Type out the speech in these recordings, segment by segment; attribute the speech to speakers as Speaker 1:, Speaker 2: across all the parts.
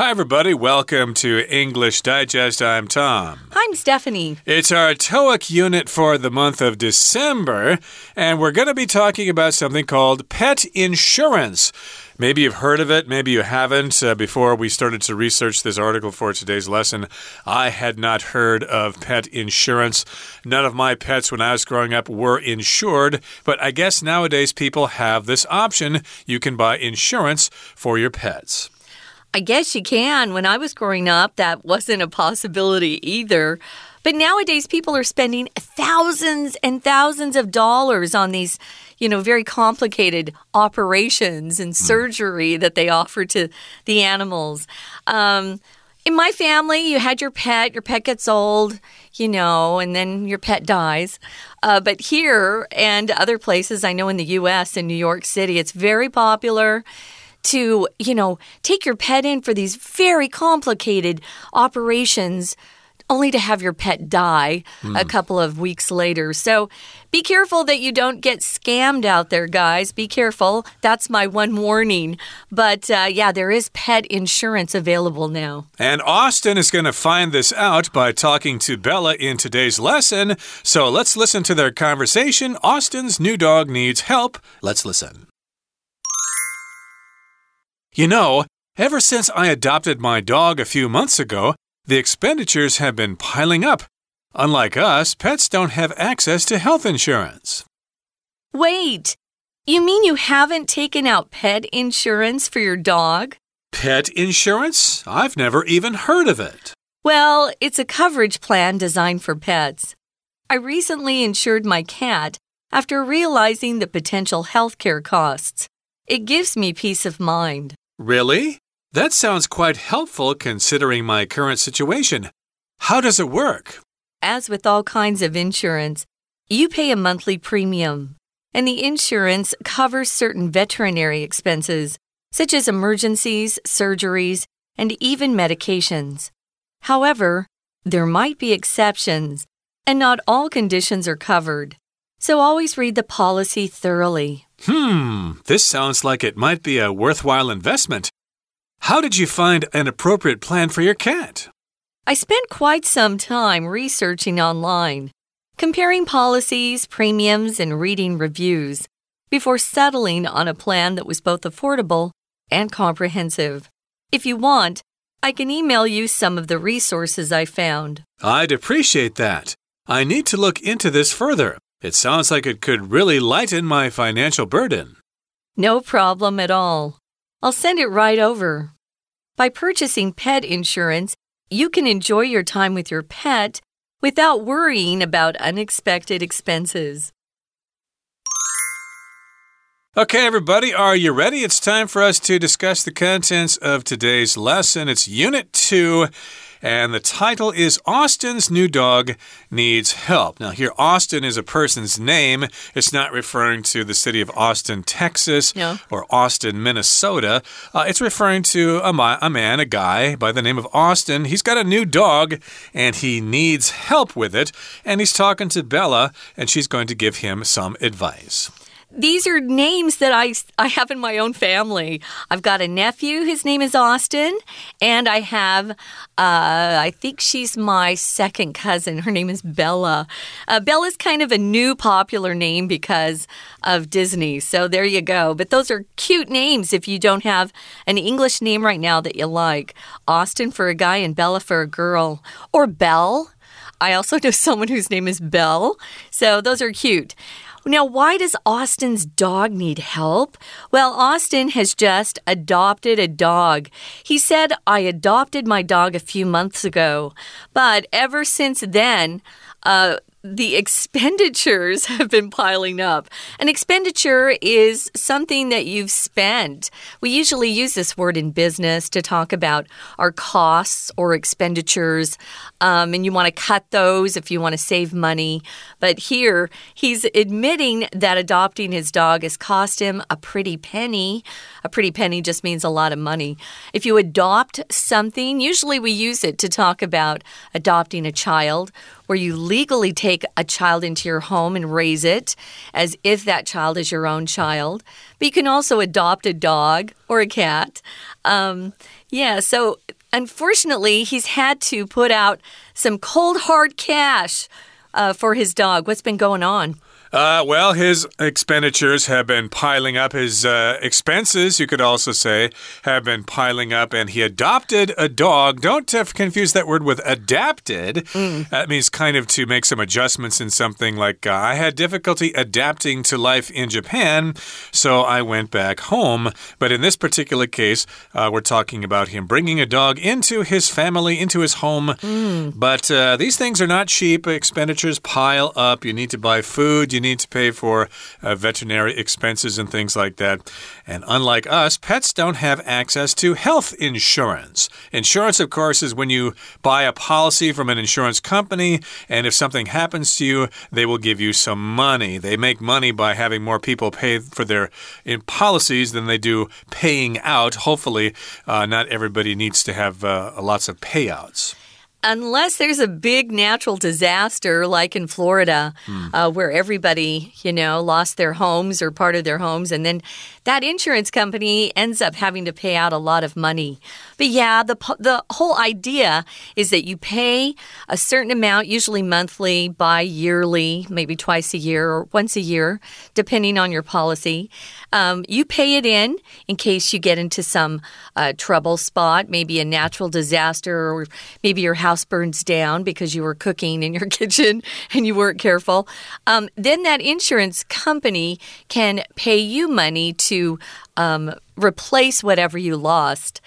Speaker 1: Hi, everybody. Welcome to English Digest. I'm Tom.
Speaker 2: I'm Stephanie.
Speaker 1: It's our TOEIC unit for the month of December, and we're going to be talking about something called pet insurance. Maybe you've heard of it, maybe you haven't. Uh, before we started to research this article for today's lesson, I had not heard of pet insurance. None of my pets when I was growing up were insured, but I guess nowadays people have this option. You can buy insurance for your pets.
Speaker 2: I guess you can. When I was growing up, that wasn't a possibility either. But nowadays, people are spending thousands and thousands of dollars on these, you know, very complicated operations and hmm. surgery that they offer to the animals. Um, in my family, you had your pet, your pet gets old, you know, and then your pet dies. Uh, but here and other places, I know in the US, in New York City, it's very popular to, you know, take your pet in for these very complicated operations only to have your pet die mm. a hmm. couple of weeks later. So be careful that you don't get scammed out there, guys. Be careful. That's my one warning. But uh, yeah, there is pet insurance available now.
Speaker 1: And Austin is going to find this out by talking to Bella in today's lesson. So let's listen to their conversation. Austin's new dog needs help. Let's listen. You know, ever since I adopted my dog a few months ago, the expenditures have been piling up. Unlike us, pets don't have access to health insurance.
Speaker 2: Wait, you mean you haven't taken out pet insurance for your dog?
Speaker 1: Pet insurance? I've never even heard of it.
Speaker 2: Well, it's a coverage plan designed for pets. I recently insured my cat after realizing the potential healthcare costs. It gives me peace of mind.
Speaker 1: Really? That sounds quite helpful considering my current situation. How does it work?
Speaker 2: As with all kinds of insurance, you pay a monthly premium, and the insurance covers certain veterinary expenses, such as emergencies, surgeries, and even medications. However, there might be exceptions, and not all conditions are covered. So always read the policy thoroughly.
Speaker 1: Hmm, this sounds like it might be a worthwhile investment. How did you find an appropriate plan for your cat?
Speaker 2: I spent quite some time researching online, comparing policies, premiums, and reading reviews before settling on a plan that was both affordable and comprehensive. If you want, I can email you some of the resources I found.
Speaker 1: I'd appreciate that. I need to look into this further. It sounds like it could really lighten my financial burden.
Speaker 2: No problem at all. I'll send it right over. By purchasing pet insurance, you can enjoy your time with your pet without worrying about unexpected expenses.
Speaker 1: Okay, everybody, are you ready? It's time for us to discuss the contents of today's lesson. It's Unit 2 and the title is Austin's New Dog Needs Help. Now, here, Austin is a person's name. It's not referring to the city of Austin, Texas,
Speaker 2: no.
Speaker 1: or Austin, Minnesota. Uh, it's referring to a, a man, a guy by the name of Austin. He's got a new dog and he needs help with it. And he's talking to Bella, and she's going to give him some advice
Speaker 2: these are names that I, I have in my own family. I've got a nephew, his name is Austin, and I have, uh, I think she's my second cousin. Her name is Bella. Uh, Bella's kind of a new popular name because of Disney. So there you go. But those are cute names if you don't have an English name right now that you like. Austin for a guy and Bella for a girl. Or Belle. I also know someone whose name is Belle. So those are cute. Now, why does Austin's dog need help? Well, Austin has just adopted a dog. He said, I adopted my dog a few months ago, but ever since then, uh, the expenditures have been piling up. An expenditure is something that you've spent. We usually use this word in business to talk about our costs or expenditures, um, and you want to cut those if you want to save money. But here, he's admitting that adopting his dog has cost him a pretty penny. A pretty penny just means a lot of money. If you adopt something, usually we use it to talk about adopting a child where you legally take a child into your home and raise it as if that child is your own child. But you can also adopt a dog or a cat. Um, yeah, so unfortunately, he's had to put out some cold hard cash uh, for his dog. What's been going on?
Speaker 1: Uh, well, his expenditures have been piling up. His uh, expenses, you could also say, have been piling up. And he adopted a dog. Don't confuse that word with adapted. Mm. That means kind of to make some adjustments in something like uh, I had difficulty adapting to life in Japan, so I went back home. But in this particular case, uh, we're talking about him bringing a dog into his family, into his home. Mm. But uh, these things are not cheap. Expenditures pile up. You need to buy food. You you need to pay for uh, veterinary expenses and things like that. And unlike us, pets don't have access to health insurance. Insurance, of course, is when you buy a policy from an insurance company, and if something happens to you, they will give you some money. They make money by having more people pay for their policies than they do paying out. Hopefully, uh, not everybody needs to have uh, lots of payouts
Speaker 2: unless there's a big natural disaster like in Florida, hmm. uh, where everybody, you know, lost their homes or part of their homes, and then that insurance company ends up having to pay out a lot of money. But yeah, the the whole idea is that you pay a certain amount, usually monthly, bi yearly, maybe twice a year or once a year, depending on your policy. Um, you pay it in in case you get into some uh, trouble spot, maybe a natural disaster, or maybe your house burns down because you were cooking in your kitchen and you weren't careful. Um, then that insurance company can pay you money to um, replace whatever you lost.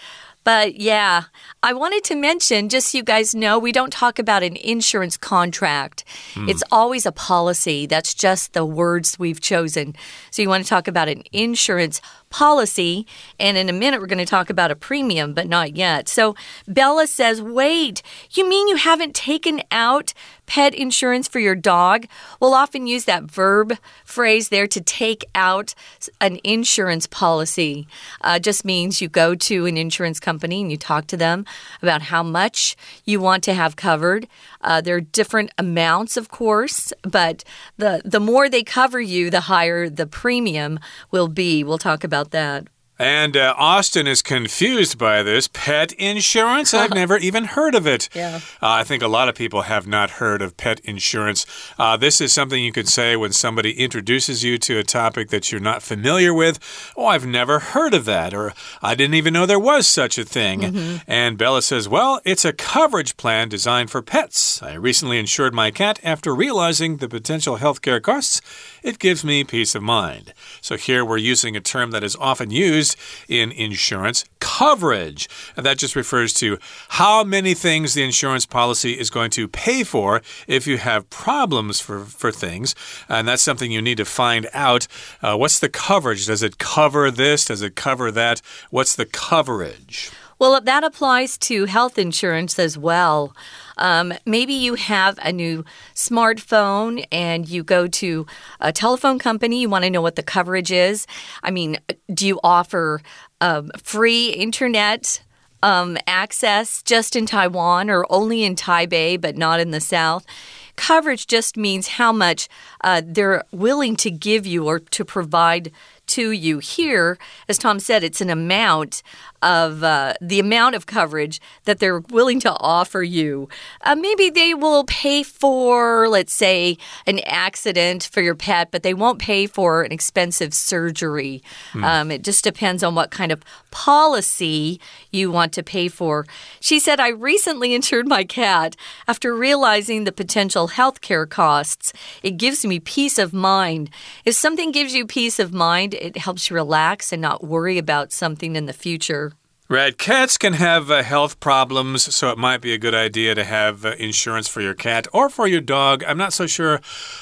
Speaker 2: But yeah, I wanted to mention, just so you guys know, we don't talk about an insurance contract. Mm. It's always a policy. That's just the words we've chosen. So you want to talk about an insurance policy. And in a minute, we're going to talk about a premium, but not yet. So Bella says, Wait, you mean you haven't taken out pet insurance for your dog? We'll often use that verb phrase there to take out an insurance policy. Uh, just means you go to an insurance company and you talk to them about how much you want to have covered. Uh, there are different amounts, of course, but the, the more they cover you, the higher the premium will be. We'll talk about that.
Speaker 1: And uh, Austin is confused by this pet insurance. I've never even heard of it.
Speaker 2: Yeah.
Speaker 1: Uh, I think a lot of people have not heard of pet insurance. Uh, this is something you could say when somebody introduces you to a topic that you're not familiar with. Oh, I've never heard of that, or I didn't even know there was such a thing. Mm -hmm. And Bella says, Well, it's a coverage plan designed for pets. I recently insured my cat after realizing the potential health care costs. It gives me peace of mind. So here we're using a term that is often used in insurance coverage. And that just refers to how many things the insurance policy is going to pay for if you have problems for, for things. And that's something you need to find out. Uh, what's the coverage? Does it cover this? Does it cover that? What's the coverage?
Speaker 2: Well, that applies to health insurance as well. Um, maybe you have a new smartphone and you go to a telephone company, you want to know what the coverage is. I mean, do you offer um, free internet? Um, access just in Taiwan or only in Taipei, but not in the South. Coverage just means how much uh, they're willing to give you or to provide to you. Here, as Tom said, it's an amount of uh, the amount of coverage that they're willing to offer you. Uh, maybe they will pay for, let's say, an accident for your pet, but they won't pay for an expensive surgery. Hmm. Um, it just depends on what kind of policy you want to pay for. She said, I recently insured my cat after realizing the potential health care costs. It gives me peace of mind. If something gives you peace of mind, it helps you relax and not worry about something in the future.
Speaker 1: Right. Cats can have uh, health problems, so it might be a good idea to have uh, insurance for your cat or for your dog. I'm not so sure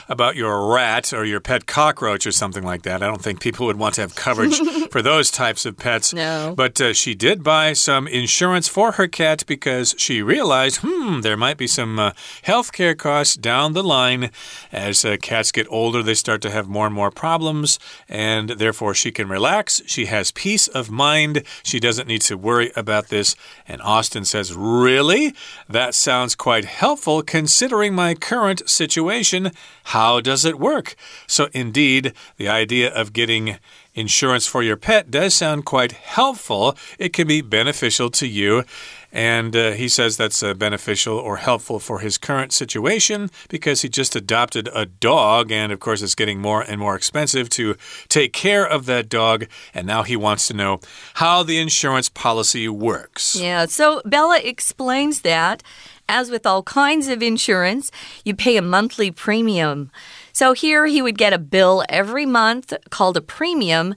Speaker 1: about your rat or your pet cockroach or something like that. I don't think people would want to have coverage for those types of pets.
Speaker 2: No.
Speaker 1: But uh, she did buy some insurance for her cat because she realized, hmm, there might be some uh, health care costs down the line. As uh, cats get older, they start to have more and more problems, and therefore she can relax. She has peace of mind. She doesn't need to worry about this. And Austin says, Really? That sounds quite helpful considering my current situation. How does it work? So, indeed, the idea of getting insurance for your pet does sound quite helpful. It can be beneficial to you. And uh, he says that's uh, beneficial or helpful for his current situation because he just adopted a dog. And of course, it's getting more and more expensive to take care of that dog. And now he wants to know how the insurance policy works.
Speaker 2: Yeah, so Bella explains that. As with all kinds of insurance, you pay a monthly premium. So here he would get a bill every month called a premium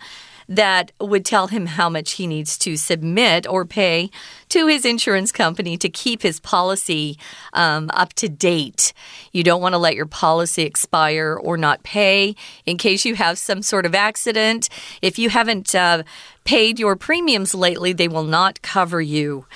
Speaker 2: that would tell him how much he needs to submit or pay to his insurance company to keep his policy um, up to date. You don't want to let your policy expire or not pay in case you have some sort of accident. If you haven't uh, paid your premiums lately, they will not cover you.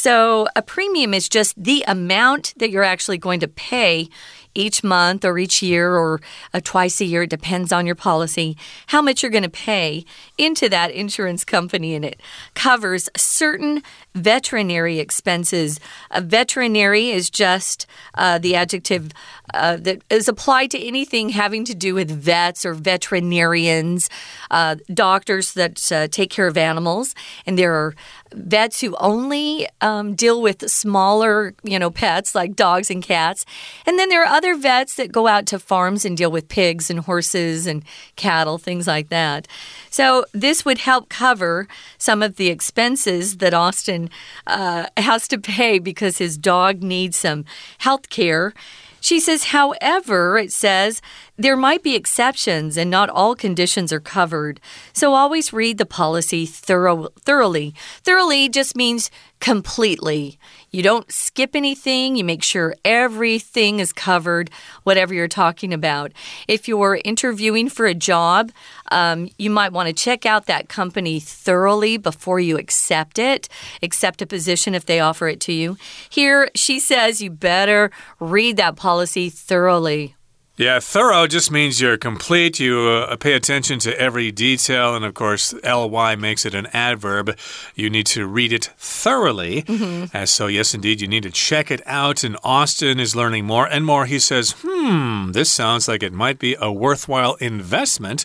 Speaker 2: So, a premium is just the amount that you're actually going to pay each month or each year or uh, twice a year. It depends on your policy, how much you're going to pay into that insurance company. And it covers certain veterinary expenses. A veterinary is just uh, the adjective uh, that is applied to anything having to do with vets or veterinarians, uh, doctors that uh, take care of animals. And there are vets who only um, deal with smaller, you know, pets like dogs and cats. And then there are other vets that go out to farms and deal with pigs and horses and cattle, things like that. So this would help cover some of the expenses that Austin uh, has to pay because his dog needs some health care. She says, however, it says there might be exceptions and not all conditions are covered. So always read the policy thorough, thoroughly. Thoroughly just means completely. You don't skip anything. You make sure everything is covered, whatever you're talking about. If you're interviewing for a job, um, you might want to check out that company thoroughly before you accept it, accept a position if they offer it to you. Here, she says you better read that policy thoroughly.
Speaker 1: Yeah, thorough just means you're complete. You uh, pay attention to every detail. And of course, ly makes it an adverb. You need to read it thoroughly. Mm -hmm. uh, so, yes, indeed, you need to check it out. And Austin is learning more and more. He says, hmm, this sounds like it might be a worthwhile investment.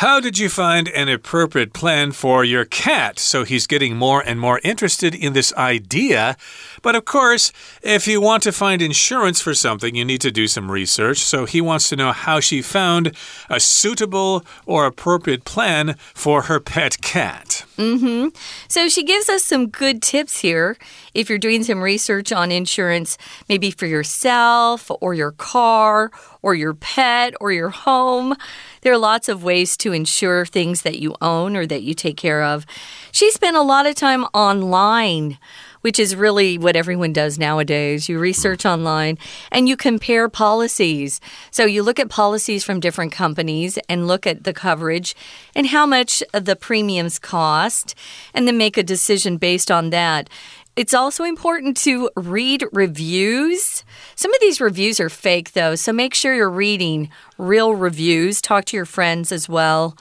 Speaker 1: How did you find an appropriate plan for your cat? So he's getting more and more interested in this idea. But of course, if you want to find insurance for something, you need to do some research. So he wants to know how she found a suitable or appropriate plan for her pet cat.
Speaker 2: Mm hmm. So she gives us some good tips here. If you're doing some research on insurance, maybe for yourself or your car or your pet or your home. There are lots of ways to insure things that you own or that you take care of. She spent a lot of time online which is really what everyone does nowadays. You research online and you compare policies. So you look at policies from different companies and look at the coverage and how much the premiums cost, and then make a decision based on that. It's also important to read reviews. Some of these reviews are fake, though, so make sure you're reading real reviews. Talk to your friends as well.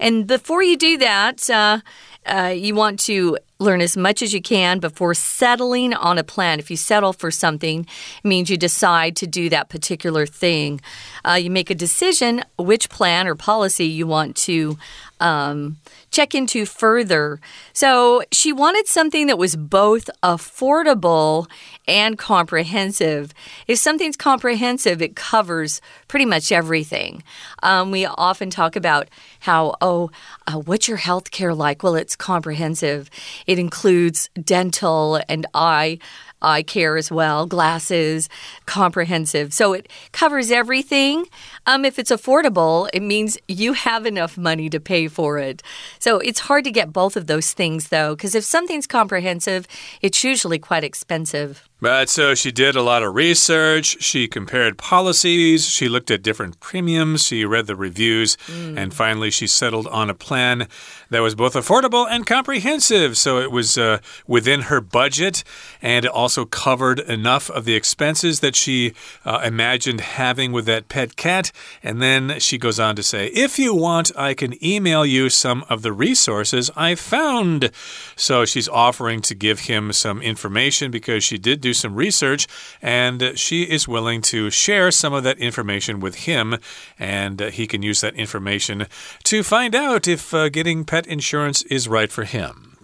Speaker 2: And before you do that, uh, uh, you want to learn as much as you can before settling on a plan. If you settle for something, it means you decide to do that particular thing. Uh, you make a decision which plan or policy you want to um, check into further. So she wanted something that was both affordable and comprehensive. If something's comprehensive, it covers pretty much everything. Um, we often talk about how, oh, uh, what's your health care like? Well, it's comprehensive. It includes dental and eye eye care as well, glasses, comprehensive. So it covers everything. Um, if it's affordable, it means you have enough money to pay for it. So it's hard to get both of those things, though, because if something's comprehensive, it's usually quite expensive.
Speaker 1: But so she did a lot of research. She compared policies. She looked at different premiums. She read the reviews. Mm. And finally, she settled on a plan that was both affordable and comprehensive. So it was uh, within her budget. And it also covered enough of the expenses that she uh, imagined having with that pet cat. And then she goes on to say, if you want, I can email you some of the resources I found. So she's offering to give him some information because she did do some research and she is willing to share some of that information with him. And he can use that information to find out if uh, getting pet insurance is right for him.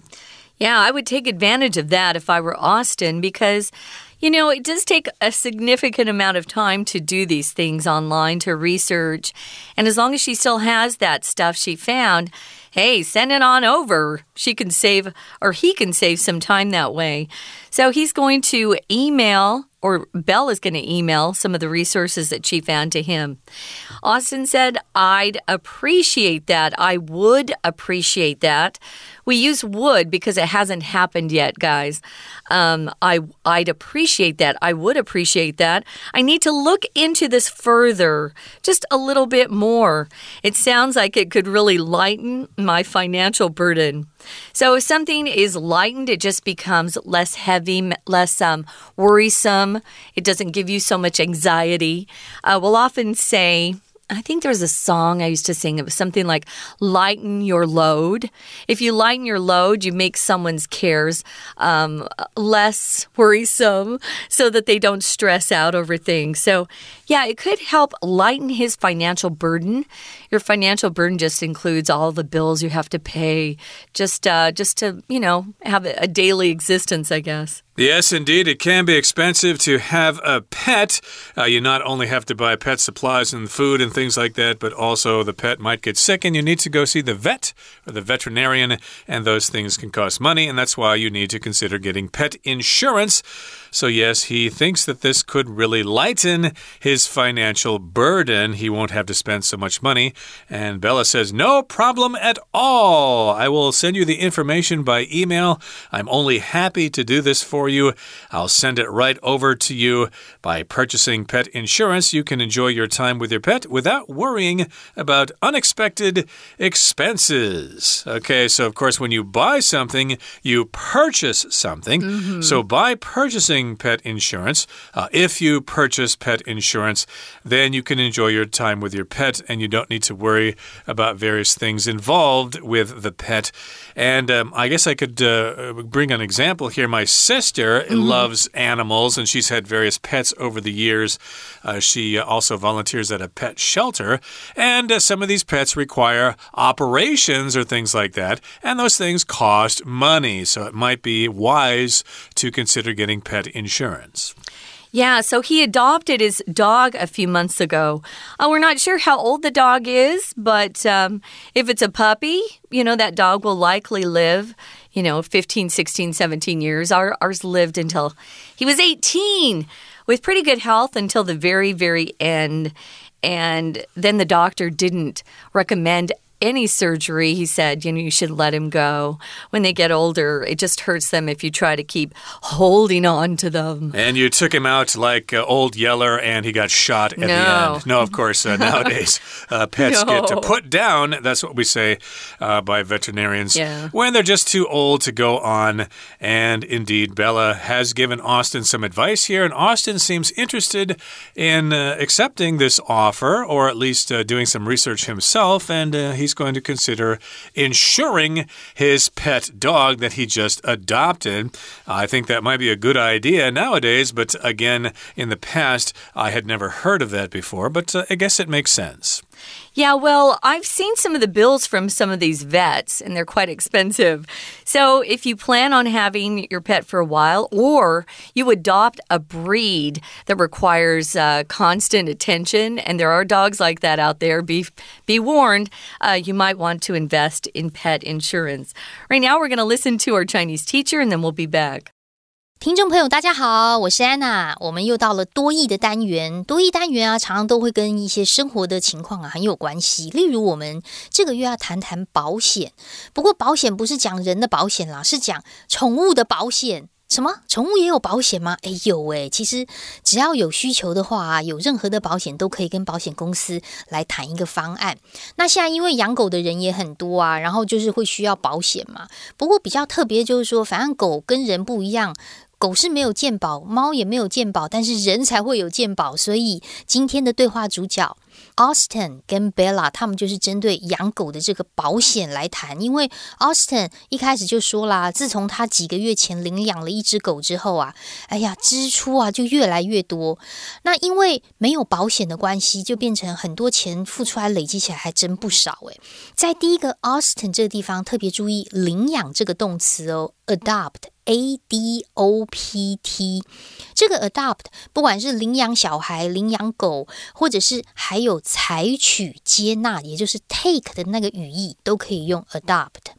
Speaker 2: Yeah, I would take advantage of that if I were Austin because. You know, it does take a significant amount of time to do these things online, to research. And as long as she still has that stuff she found, hey, send it on over. She can save, or he can save some time that way. So he's going to email or Belle is going to email some of the resources that she found to him. Austin said, I'd appreciate that. I would appreciate that. We use would because it hasn't happened yet, guys. Um, I, I'd appreciate that. I would appreciate that. I need to look into this further, just a little bit more. It sounds like it could really lighten my financial burden. So if something is lightened, it just becomes less heavy, less um, worrisome. It doesn't give you so much anxiety. Uh, we'll often say, I think there was a song I used to sing. It was something like lighten your load. If you lighten your load, you make someone's cares um, less worrisome so that they don't stress out over things. So, yeah, it could help lighten his financial burden. Your financial burden just includes all the bills you have to pay just, uh, just to, you know, have a daily existence, I guess.
Speaker 1: Yes, indeed. It can be expensive to have a pet. Uh, you not only have to buy pet supplies and food and things like that, but also the pet might get sick and you need to go see the vet or the veterinarian, and those things can cost money, and that's why you need to consider getting pet insurance. So, yes, he thinks that this could really lighten his financial burden. He won't have to spend so much money. And Bella says, No problem at all. I will send you the information by email. I'm only happy to do this for you. I'll send it right over to you. By purchasing pet insurance, you can enjoy your time with your pet without worrying about unexpected expenses. Okay, so of course, when you buy something, you purchase something. Mm -hmm. So by purchasing pet insurance, uh, if you purchase pet insurance, then you can enjoy your time with your pet and you don't need to worry about various things involved with the pet. And um, I guess I could uh, bring an example here. My sister mm loves animals and she's had various pets over the years. Uh, she also volunteers at a pet shelter, and uh, some of these pets require operations or things like that, and those things cost money. So it might be wise to consider getting pet insurance.
Speaker 2: Yeah, so he adopted his dog a few months ago. Uh, we're not sure how old the dog is, but um, if it's a puppy, you know, that dog will likely live, you know, 15, 16, 17 years. Our, ours lived until he was 18 with pretty good health until the very, very end. And then the doctor didn't recommend any surgery, he said, you know, you should let him go. When they get older, it just hurts them if you try to keep holding on to them.
Speaker 1: And you took him out like uh, Old Yeller and he got shot at no. the end. No, of course, uh, nowadays uh, pets no. get to put down. That's what we say uh, by veterinarians yeah. when they're just too old to go on. And indeed, Bella has given Austin some advice here, and Austin seems interested in uh, accepting this offer or at least uh, doing some research himself. And he's he's going to consider insuring his pet dog that he just adopted. I think that might be a good idea nowadays, but again, in the past, I had never heard of that before, but uh, I guess it makes sense.
Speaker 2: Yeah, well, I've seen some of the bills from some of these vets, and they're quite expensive. So, if you plan on having your pet for a while, or you adopt a breed that requires uh, constant attention, and there are dogs like that out there, be, be warned, uh, you might want to invest in pet insurance. Right now, we're going to listen to our Chinese teacher, and then we'll be back.
Speaker 3: 听众朋友，大家好，我是安娜。我们又到了多义的单元。多义单元啊，常常都会跟一些生活的情况啊很有关系。例如，我们这个月要谈谈保险。不过，保险不是讲人的保险啦，是讲宠物的保险。什么？宠物也有保险吗？哎，有诶。其实只要有需求的话啊，有任何的保险都可以跟保险公司来谈一个方案。那现在因为养狗的人也很多啊，然后就是会需要保险嘛。不过比较特别就是说，反正狗跟人不一样。狗是没有健保，猫也没有健保，但是人才会有健保。所以今天的对话主角。Austin 跟 Bella 他们就是针对养狗的这个保险来谈，因为 Austin 一开始就说啦，自从他几个月前领养了一只狗之后啊，哎呀，支出啊就越来越多。那因为没有保险的关系，就变成很多钱付出来，累积起来还真不少诶。在第一个 Austin 这个地方特别注意领养这个动词哦，adopt。A D O P T，这个 adopt 不管是领养小孩、领养狗，或者是还有采取、接纳，也就是 take 的那个语义，都可以用 adopt。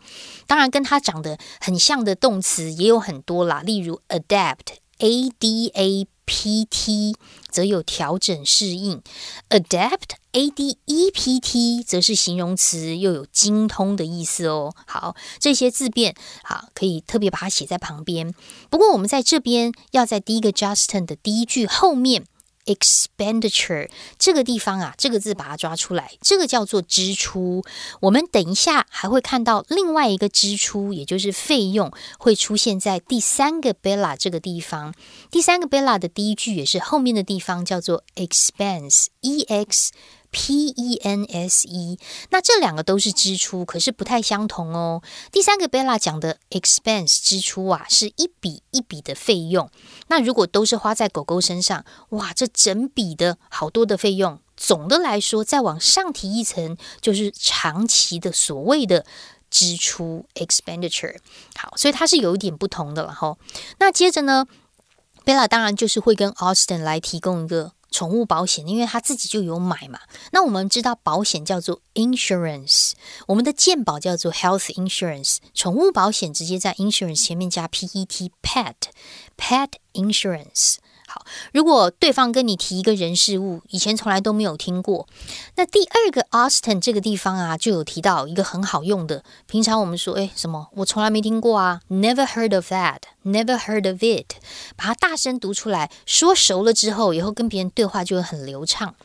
Speaker 3: 当然，跟它长得很像的动词也有很多啦，例如 adapt，A D A。P.T. 则有调整适应，adapt，A-D-E-P-T 则是形容词，又有精通的意思哦。好，这些字变好，可以特别把它写在旁边。不过我们在这边要在第一个 Justin 的第一句后面。Expenditure 这个地方啊，这个字把它抓出来，这个叫做支出。我们等一下还会看到另外一个支出，也就是费用，会出现在第三个 Bella 这个地方。第三个 Bella 的第一句也是后面的地方，叫做 expense，e x。P E N S E，那这两个都是支出，可是不太相同哦。第三个 Bella 讲的 expense 支出啊，是一笔一笔的费用。那如果都是花在狗狗身上，哇，这整笔的好多的费用。总的来说，再往上提一层，就是长期的所谓的支出 expenditure。好，所以它是有一点不同的了哈。那接着呢，Bella 当然就是会跟 Austin 来提供一个。宠物保险，因为他自己就有买嘛。那我们知道保险叫做 insurance，我们的健保叫做 health insurance，宠物保险直接在 insurance 前面加 p e t pet pet insurance。好，如果对方跟你提一个人事物，以前从来都没有听过，那第二个 Austin 这个地方啊，就有提到一个很好用的。平常我们说，哎，什么？我从来没听过啊，Never heard of that，Never heard of it。把它大声读出来，说熟了之后，以后跟别人对话就会很流畅。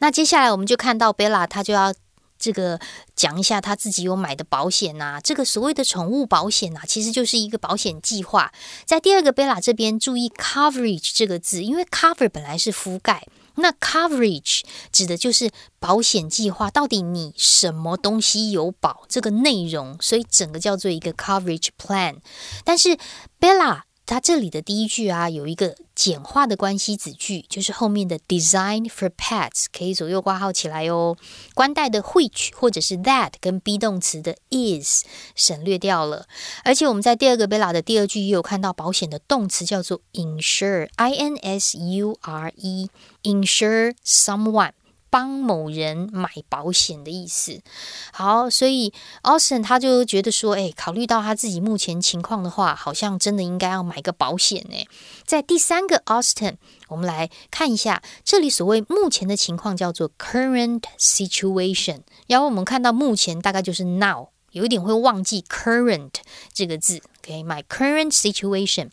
Speaker 3: 那接下来我们就看到 Bella，他就要。这个讲一下他自己有买的保险呐，这个所谓的宠物保险呐，其实就是一个保险计划。在第二个贝拉这边注意 coverage 这个字，因为 cover 本来是覆盖，那 coverage 指的就是保险计划，到底你什么东西有保这个内容，所以整个叫做一个 coverage plan。但是贝拉。它这里的第一句啊，有一个简化的关系子句，就是后面的 design for pets 可以左右挂号起来哦。关带的 which 或者是 that 跟 be 动词的 is 省略掉了。而且我们在第二个 Bella 的第二句也有看到保险的动词叫做 insure，i n s u r e，insure someone。帮某人买保险的意思。好，所以 Austin 他就觉得说，哎，考虑到他自己目前情况的话，好像真的应该要买个保险呢。在第三个 Austin，我们来看一下，这里所谓目前的情况叫做 current situation。然后我们看到目前大概就是 now，有一点会忘记 current 这个字。OK，my current situation。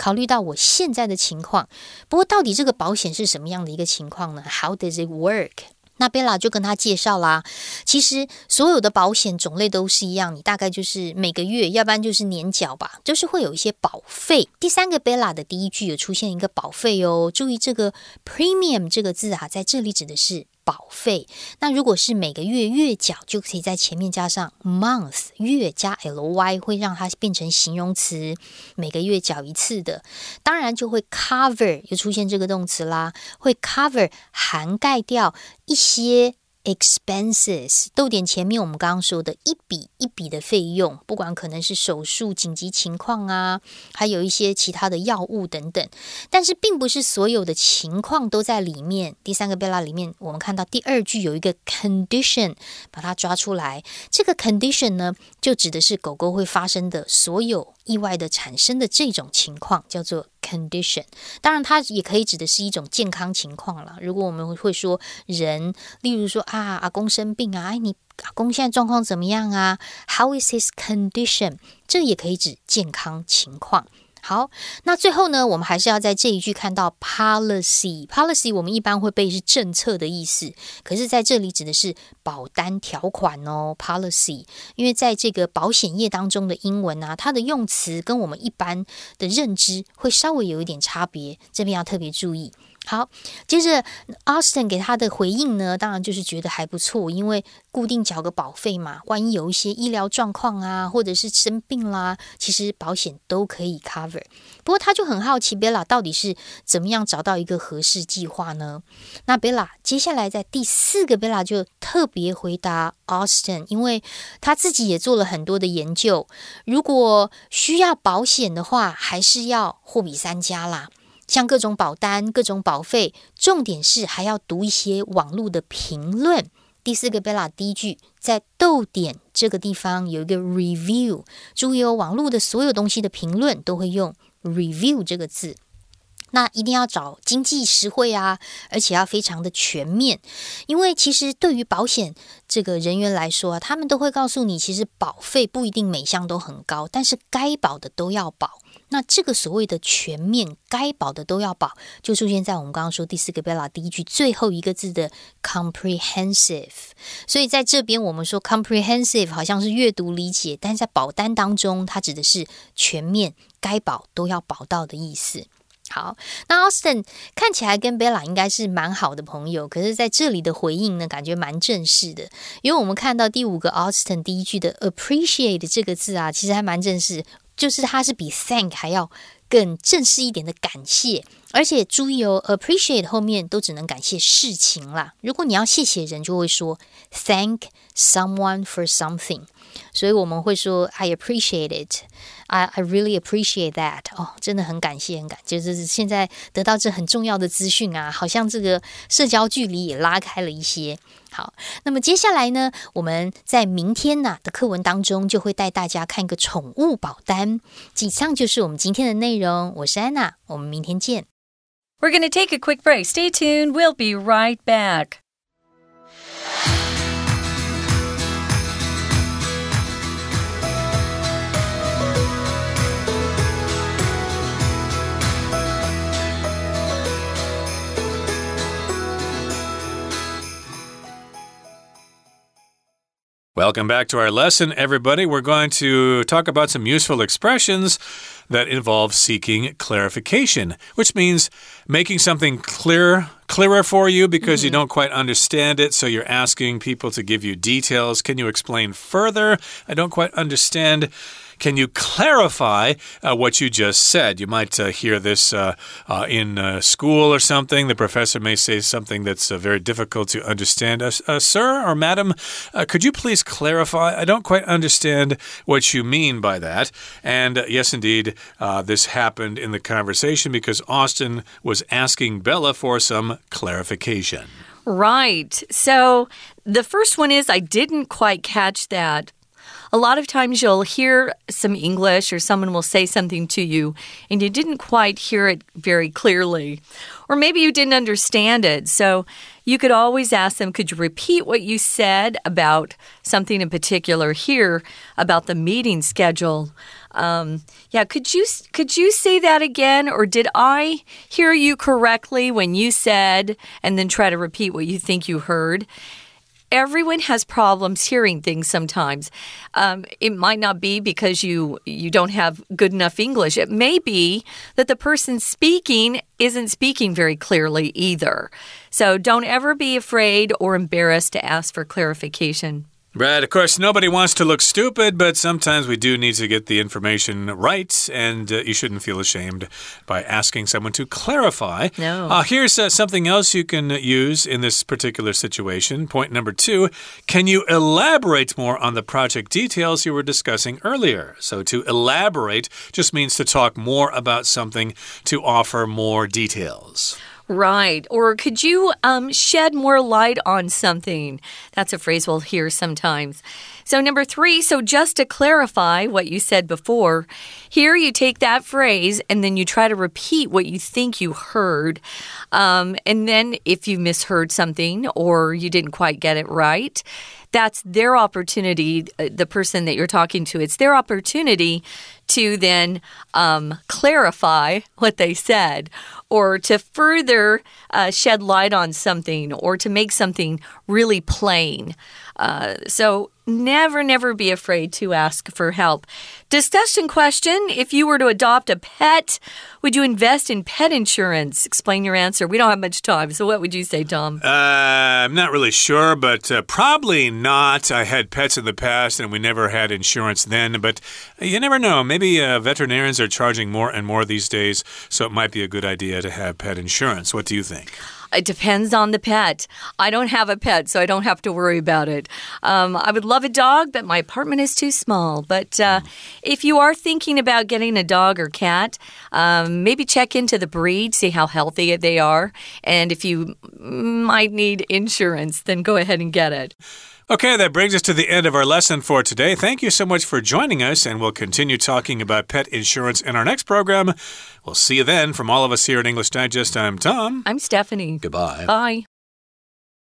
Speaker 3: 考虑到我现在的情况，不过到底这个保险是什么样的一个情况呢？How does it work？那贝拉就跟他介绍啦。其实所有的保险种类都是一样，你大概就是每个月，要不然就是年缴吧，就是会有一些保费。第三个贝拉的第一句有出现一个保费哦，注意这个 premium 这个字啊，在这里指的是。保费，那如果是每个月月缴，就可以在前面加上 month 月加 ly，会让它变成形容词，每个月缴一次的，当然就会 cover 又出现这个动词啦，会 cover 涵盖掉一些。Expenses 逗点前面我们刚刚说的一笔一笔的费用，不管可能是手术紧急情况啊，还有一些其他的药物等等，但是并不是所有的情况都在里面。第三个贝拉里面，我们看到第二句有一个 condition，把它抓出来。这个 condition 呢，就指的是狗狗会发生的所有意外的产生的这种情况，叫做。condition，当然它也可以指的是一种健康情况了。如果我们会说人，例如说啊，阿公生病啊，哎，你阿公现在状况怎么样啊？How is his condition？这也可以指健康情况。好，那最后呢，我们还是要在这一句看到 policy。policy 我们一般会背是政策的意思，可是在这里指的是保单条款哦。policy，因为在这个保险业当中的英文啊，它的用词跟我们一般的认知会稍微有一点差别，这边要特别注意。好，接着 Austin 给他的回应呢，当然就是觉得还不错，因为固定缴个保费嘛，万一有一些医疗状况啊，或者是生病啦，其实保险都可以 cover。不过他就很好奇，Bella 到底是怎么样找到一个合适计划呢？那 Bella 接下来在第四个，Bella 就特别回答 Austin，因为他自己也做了很多的研究，如果需要保险的话，还是要货比三家啦。像各种保单、各种保费，重点是还要读一些网络的评论。第四个贝拉第一句在逗点这个地方有一个 review，注意哦，网络的所有东西的评论都会用 review 这个字。那一定要找经济实惠啊，而且要非常的全面，因为其实对于保险这个人员来说啊，他们都会告诉你，其实保费不一定每项都很高，但是该保的都要保。那这个所谓的全面，该保的都要保，就出现在我们刚刚说第四个 Bella 第一句最后一个字的 comprehensive。所以在这边我们说 comprehensive 好像是阅读理解，但是在保单当中，它指的是全面，该保都要保到的意思。好，那 Austin 看起来跟 Bella 应该是蛮好的朋友，可是在这里的回应呢，感觉蛮正式的，因为我们看到第五个 Austin 第一句的 appreciate 这个字啊，其实还蛮正式。就是它是比 thank 还要更正式一点的感谢，而且注意哦，appreciate 后面都只能感谢事情啦。如果你要谢谢人，就会说 thank someone for something。所以我们会说 I appreciate it。I I really appreciate that。哦，真的很感谢，很感，就是现在得到这很重要的资讯啊，好像这个社交距离也拉开了一些。好，那么接下来呢，我们在明天呢的课文当中就会带大家看一个宠物保单。以上就是我们今天的内容。我是安娜，我们明天见。
Speaker 2: We're going to take a quick break. Stay tuned. We'll be right back.
Speaker 1: Welcome back to our lesson, everybody. We're going to talk about some useful expressions that involve seeking clarification, which means making something clear clearer for you because mm -hmm. you mm-hmm. don't quite understand it. So you're asking people to give you details. Can you explain further? I don't quite understand. Can you clarify uh, what you just said? You might uh, hear this uh, uh in uh, school or something. The professor may say something that's very difficult to understand. sir or madam, could you please clarify? I don't quite understand what you mean by that. And yes, indeed, this happened in the conversation because Austin was asking Bella for some clarification.
Speaker 2: Right. So the first one is I didn't quite catch that a lot of times you'll hear some English or someone will say something to you and you didn't quite hear it very clearly. Or maybe you didn't understand it. So you could always ask them, could you repeat what you said about something in particular here about the meeting schedule? Um, yeah, could you could you say that again, or did I hear you correctly when you said, and then try to repeat what you think you heard? Everyone has problems hearing things sometimes. Um, it might not be because you you don't have good enough English. It may be that the person speaking isn't speaking very clearly either. So don't ever be afraid or embarrassed to ask for clarification.
Speaker 1: Right, of course, nobody wants to look stupid, but sometimes we do need to get the information right, and uh, you shouldn't feel ashamed by asking someone to clarify.
Speaker 2: No.
Speaker 1: Uh, here's uh, something else you can use in this particular situation. Point number two Can you elaborate more on the project details you were discussing earlier? So, to elaborate just means to talk more about something, to offer more details.
Speaker 2: Right. Or could you um, shed more light on something? That's a phrase we'll hear sometimes. So, number three, so just to clarify what you said before, here you take that phrase and then you try to repeat what you think you heard. Um, and then if you misheard something or you didn't quite get it right, that's their opportunity, uh, the person that you're talking to, it's their opportunity to then um, clarify what they said or to further uh, shed light on something or to make something really plain. Uh, so never, never be afraid to ask for help. Discussion question If you were to adopt a pet, would you invest in pet insurance? Explain your answer. We don't have much time, so what would you say, Tom?
Speaker 1: Uh, I'm not really sure, but uh, probably not. I had pets in the past and we never had insurance then, but you never know. Maybe uh, veterinarians are charging more and more these days, so it might be a good idea to have pet insurance. What do you think?
Speaker 2: It depends on the pet. I don't have a pet, so I don't have to worry about it. Um, I would love a dog, but my apartment is too small. But uh, if you are thinking about getting a dog or cat, um, maybe check into the breed, see how healthy they are. And if you might need insurance, then go ahead and get it.
Speaker 1: Okay, that brings us to the end of our lesson for today. Thank you so much for joining us, and we'll continue talking about pet insurance in our next program. We'll see you then. From all of us here at English Digest, I'm Tom.
Speaker 2: I'm Stephanie.
Speaker 1: Goodbye.
Speaker 2: Bye.